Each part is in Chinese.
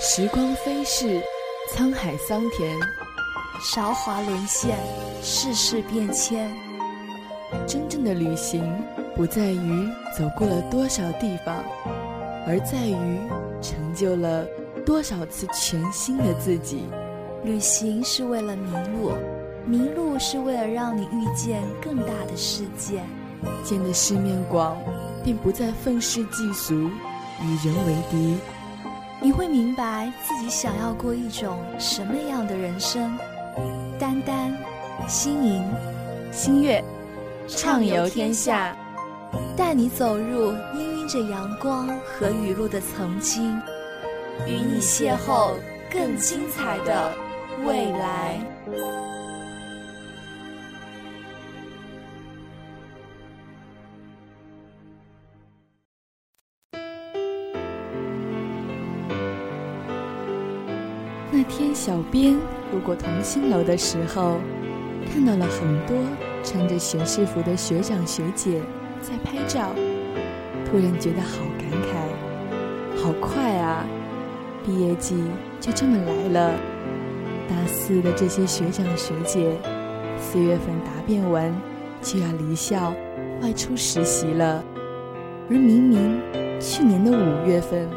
时光飞逝，沧海桑田，韶华沦陷，世事变迁。真正的旅行，不在于走过了多少地方，而在于成就了多少次全新的自己。旅行是为了迷路，迷路是为了让你遇见更大的世界。见的世面广，便不再愤世嫉俗，与人为敌。你会明白自己想要过一种什么样的人生。丹丹、星莹、星月，畅游天下，带你走入氤氲着阳光和雨露的曾经，与你邂逅更精彩的未来。天，小编路过同心楼的时候，看到了很多穿着学士服的学长学姐在拍照，突然觉得好感慨，好快啊！毕业季就这么来了，大四的这些学长学姐，四月份答辩完就要离校外出实习了，而明明去年的五月份，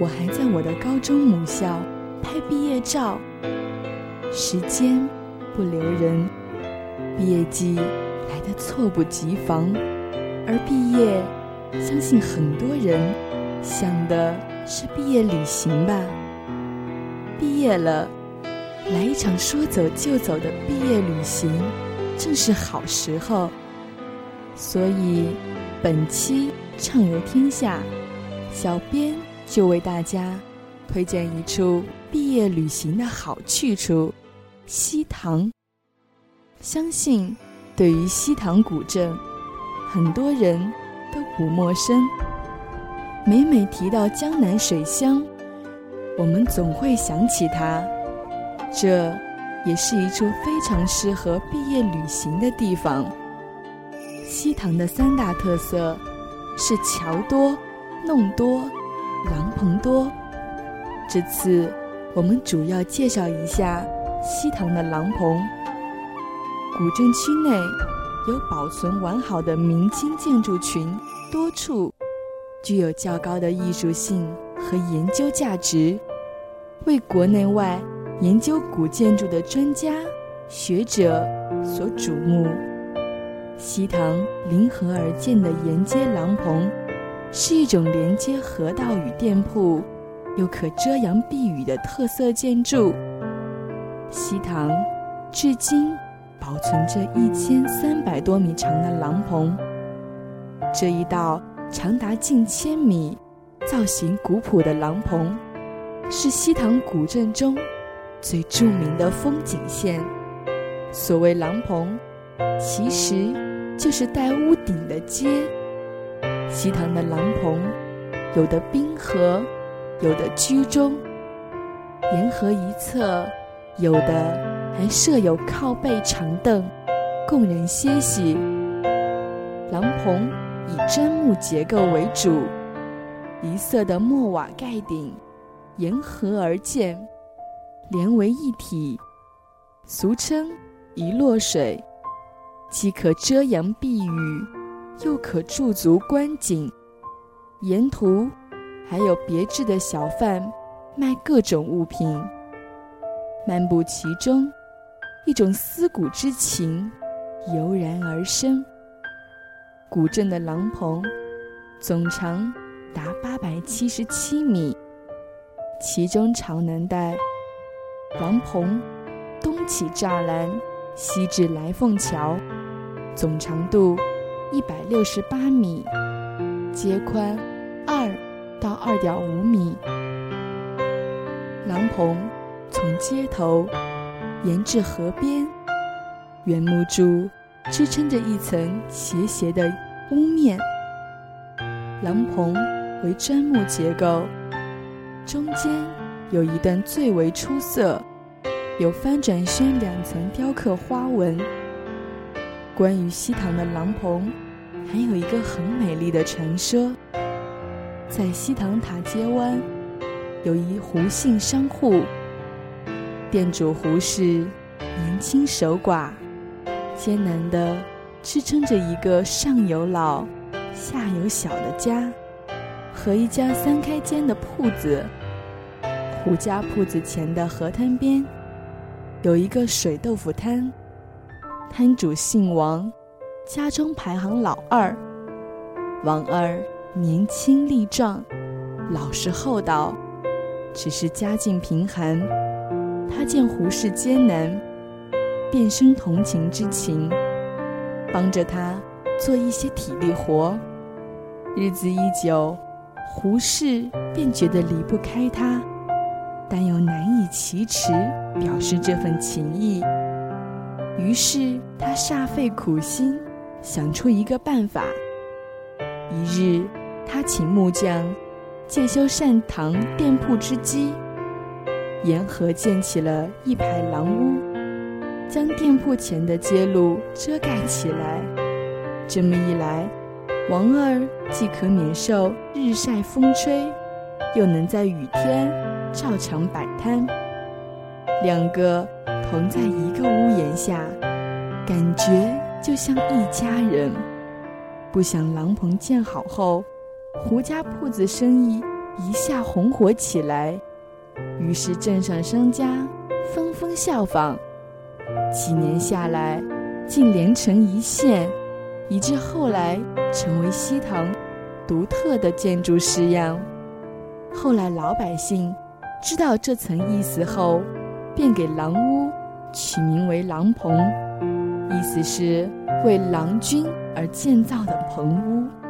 我还在我的高中母校。拍毕业照，时间不留人，毕业季来得猝不及防，而毕业，相信很多人想的是毕业旅行吧。毕业了，来一场说走就走的毕业旅行，正是好时候。所以，本期畅游天下，小编就为大家推荐一处。毕业旅行的好去处，西塘。相信对于西塘古镇，很多人都不陌生。每每提到江南水乡，我们总会想起它。这也是一处非常适合毕业旅行的地方。西塘的三大特色是桥多、弄多、廊棚多。这次。我们主要介绍一下西塘的廊棚。古镇区内有保存完好的明清建筑群多处，具有较高的艺术性和研究价值，为国内外研究古建筑的专家学者所瞩目。西塘临河而建的沿街廊棚，是一种连接河道与店铺。又可遮阳避雨的特色建筑。西塘至今保存着一千三百多米长的廊棚。这一道长达近千米、造型古朴的廊棚，是西塘古镇中最著名的风景线。所谓廊棚，其实就是带屋顶的街。西塘的廊棚，有的滨河。有的居中，沿河一侧，有的还设有靠背长凳，供人歇息。廊棚以砧木结构为主，一色的木瓦盖顶，沿河而建，连为一体，俗称一落水，既可遮阳避雨，又可驻足观景，沿途。还有别致的小贩卖各种物品，漫步其中，一种思古之情油然而生。古镇的廊棚总长达八百七十七米，其中朝南带廊棚东起栅栏，西至来凤桥，总长度一百六十八米，街宽二。到二点五米，廊棚从街头沿至河边，原木柱支撑着一层斜斜的屋面。廊棚为砖木结构，中间有一段最为出色，有翻转轩两层雕刻花纹。关于西塘的廊棚，还有一个很美丽的传说。在西塘塔街湾，有一胡姓商户，店主胡氏年轻守寡，艰难的支撑着一个上有老、下有小的家，和一家三开间的铺子。胡家铺子前的河滩边，有一个水豆腐摊，摊主姓王，家中排行老二。王二年轻力壮，老实厚道，只是家境贫寒。他见胡适艰难，便生同情之情，帮着他做一些体力活。日子一久，胡适便觉得离不开他，但又难以启齿表示这份情谊。于是他煞费苦心，想出一个办法。一日，他请木匠借修善堂店铺之机，沿河建起了一排廊屋，将店铺前的街路遮盖起来。这么一来，王二既可免受日晒风吹，又能在雨天照常摆摊。两个同在一个屋檐下，感觉就像一家人。不想廊棚建好后，胡家铺子生意一下红火起来，于是镇上商家纷纷效仿。几年下来，竟连成一线，以致后来成为西塘独特的建筑式样。后来老百姓知道这层意思后，便给狼屋取名为狼棚，意思是为郎君。而建造的棚屋，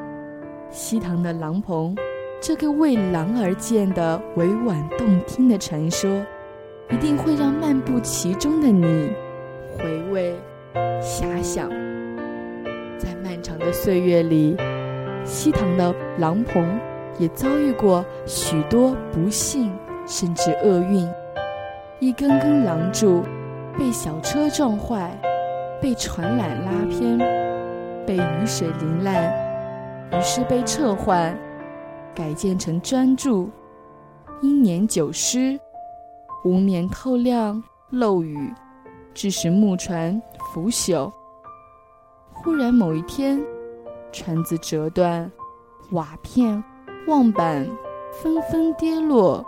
西塘的廊棚，这个为狼而建的委婉动听的传说，一定会让漫步其中的你回味遐想。在漫长的岁月里，西塘的廊棚也遭遇过许多不幸甚至厄运，一根根廊柱被小车撞坏，被船缆拉偏。被雨水淋烂，于是被撤换，改建成砖柱。因年久失，无免透亮漏雨，致使木船腐朽。忽然某一天，船子折断，瓦片、望板纷纷跌落。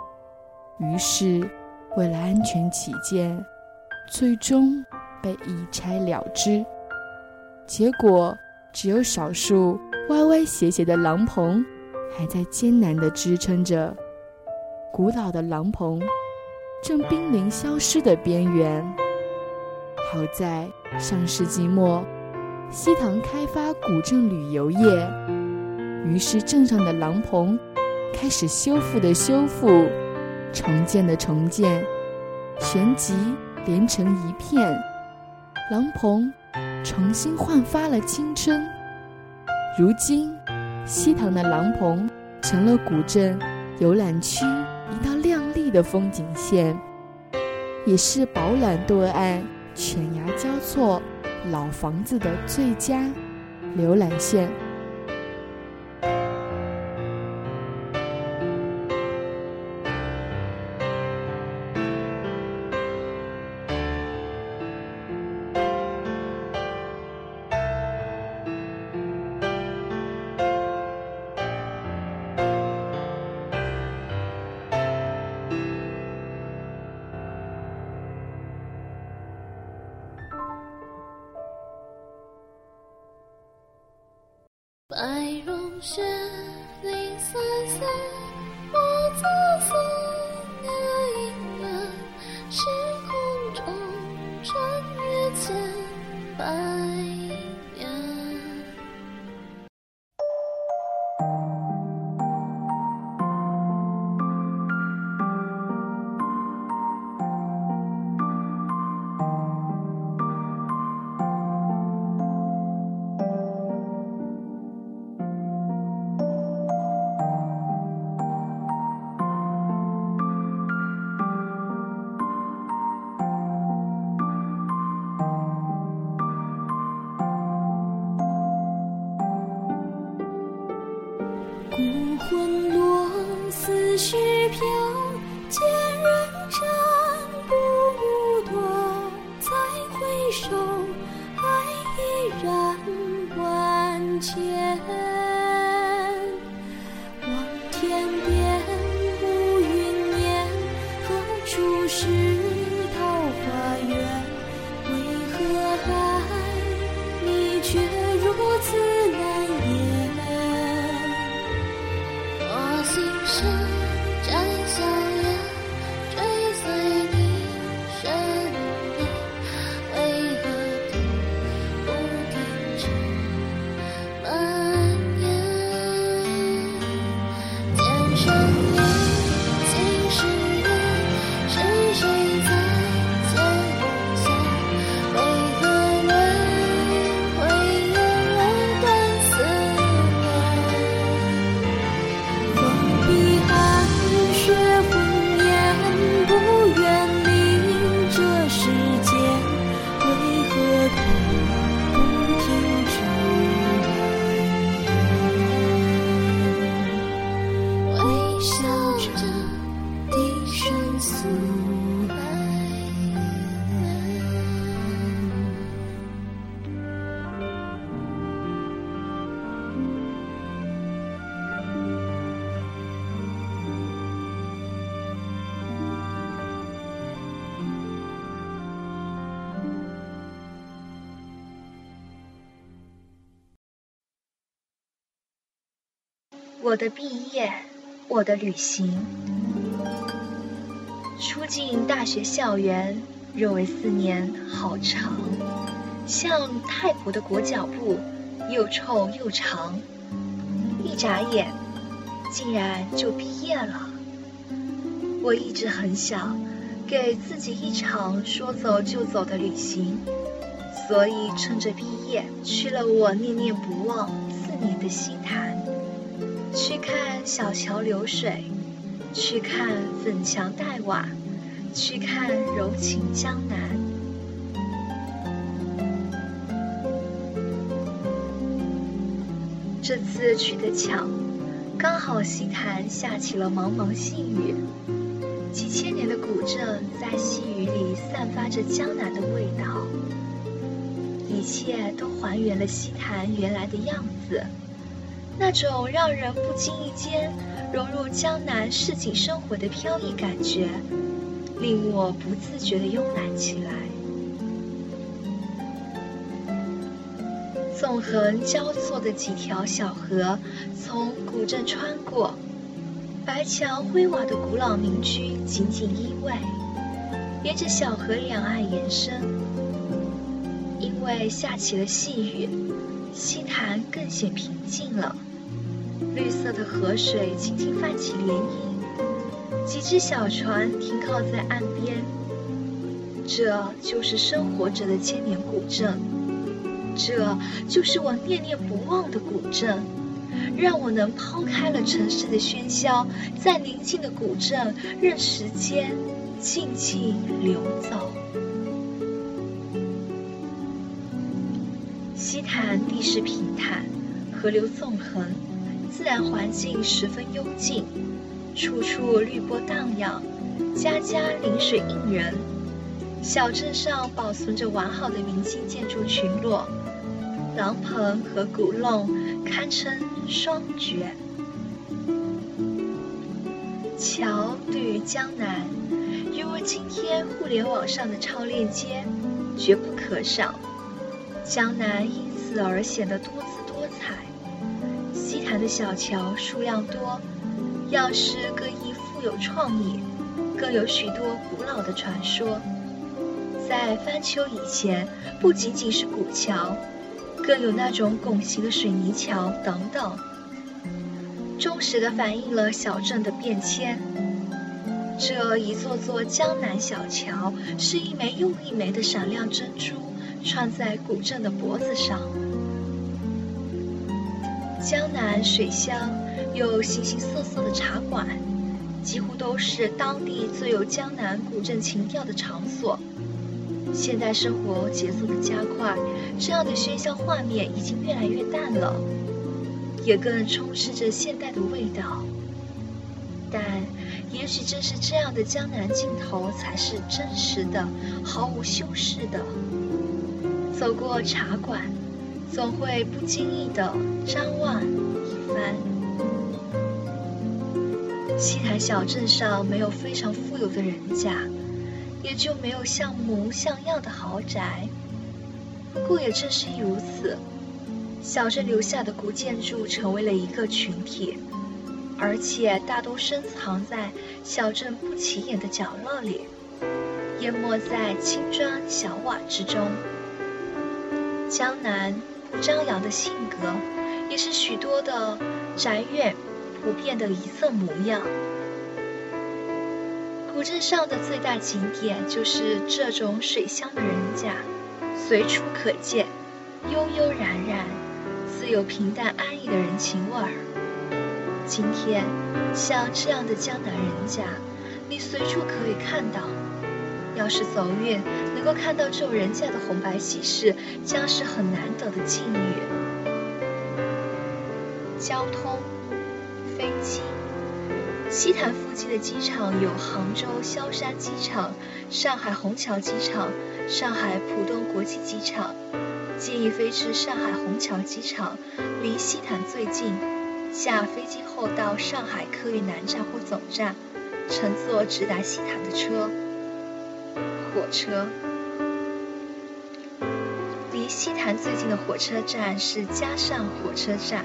于是，为了安全起见，最终被一拆了之。结果。只有少数歪歪斜斜的廊棚还在艰难地支撑着，古老的廊棚正濒临消失的边缘。好在上世纪末，西塘开发古镇旅游业，于是镇上的廊棚开始修复的修复，重建的重建，旋即连成一片，廊棚。重新焕发了青春。如今，西塘的廊棚成了古镇游览区一道亮丽的风景线，也是饱览对岸犬牙交错老房子的最佳浏览线。是我的毕业，我的旅行。初进大学校园，认为四年好长，像泰国的裹脚布，又臭又长。一眨眼，竟然就毕业了。我一直很想给自己一场说走就走的旅行，所以趁着毕业去了我念念不忘四年的西坛。去看小桥流水，去看粉墙黛瓦，去看柔情江南。这次去的巧，刚好西坛下起了蒙蒙细雨，几千年的古镇在细雨里散发着江南的味道，一切都还原了西坛原来的样子。那种让人不经意间融入江南市井生活的飘逸感觉，令我不自觉地慵懒起来。纵横交错的几条小河从古镇穿过，白墙灰瓦的古老民居紧紧依偎，沿着小河两岸延伸。因为下起了细雨，溪潭更显平静了。绿色的河水轻轻泛起涟漪，几只小船停靠在岸边。这就是生活着的千年古镇，这就是我念念不忘的古镇，让我能抛开了城市的喧嚣，在宁静的古镇，任时间静静流走。西坛地势平坦，河流纵横。自然环境十分幽静，处处绿波荡漾，家家临水映人。小镇上保存着完好的明清建筑群落，廊棚和古弄堪称双绝。桥对于江南，犹如今天互联网上的超链接，绝不可少。江南因此而显得多姿多彩。西坛的小桥数量多，样式各异，富有创意，更有许多古老的传说。在翻修以前，不仅仅是古桥，更有那种拱形的水泥桥等等，忠实地反映了小镇的变迁。这一座座江南小桥，是一枚又一枚的闪亮珍珠，穿在古镇的脖子上。江南水乡有形形色色的茶馆，几乎都是当地最有江南古镇情调的场所。现代生活节奏的加快，这样的喧嚣画面已经越来越淡了，也更充斥着现代的味道。但也许正是这样的江南镜头，才是真实的、毫无修饰的。走过茶馆，总会不经意地张望一番。西台小镇上没有非常富有的人家，也就没有像模像样的豪宅。不过也正是如此，小镇留下的古建筑成为了一个群体。而且大多深藏在小镇不起眼的角落里，淹没在青砖小瓦之中。江南张扬的性格，也是许多的宅院普遍的一色模样。古镇上的最大景点就是这种水乡的人家，随处可见，悠悠然然，自有平淡安逸的人情味儿。今天，像这样的江南人家，你随处可以看到。要是走运，能够看到这种人家的红白喜事，将是很难得的境遇。交通，飞机。西坛附近的机场有杭州萧山机场、上海虹桥机场、上海浦东国际机场。建议飞至上海虹桥机场，离西坛最近。下飞机后到上海客运南站或总站，乘坐直达西坛的车。火车离西坛最近的火车站是嘉上火车站，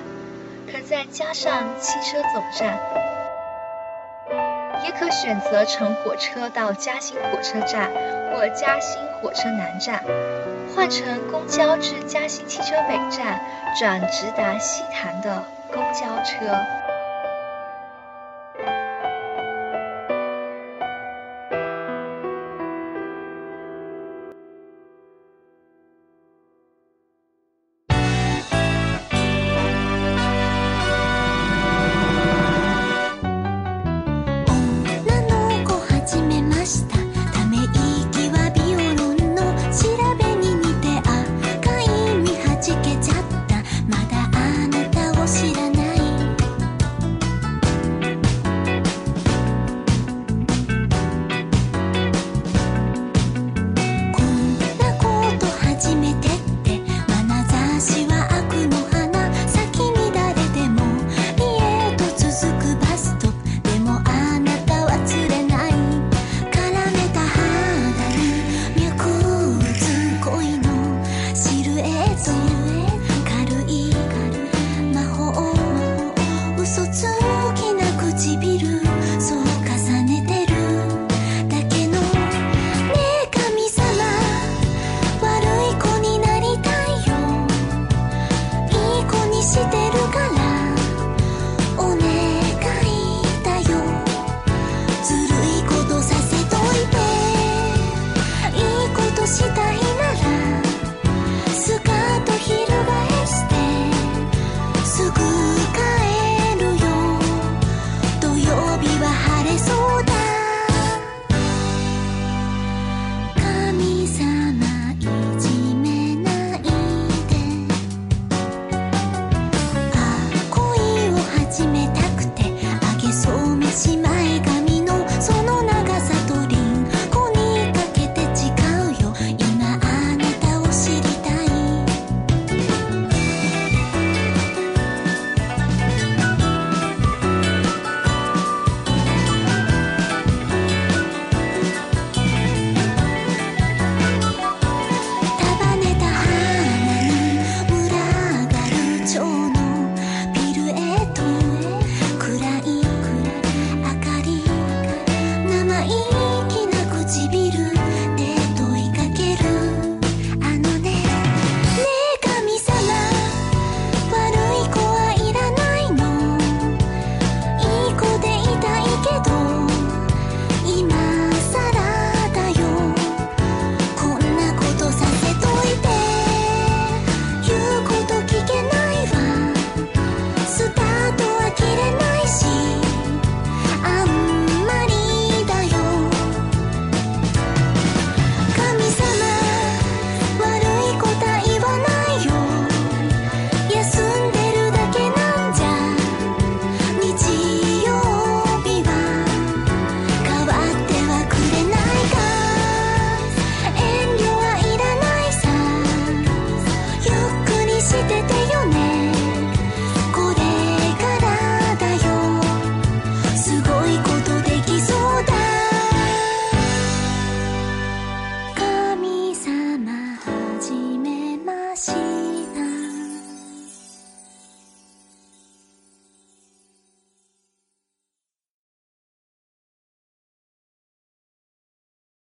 可在嘉上汽车总站，也可选择乘火车到嘉兴火车站或嘉兴火车南站，换乘公交至嘉兴汽车北站，转直达西坛的。公交车。唇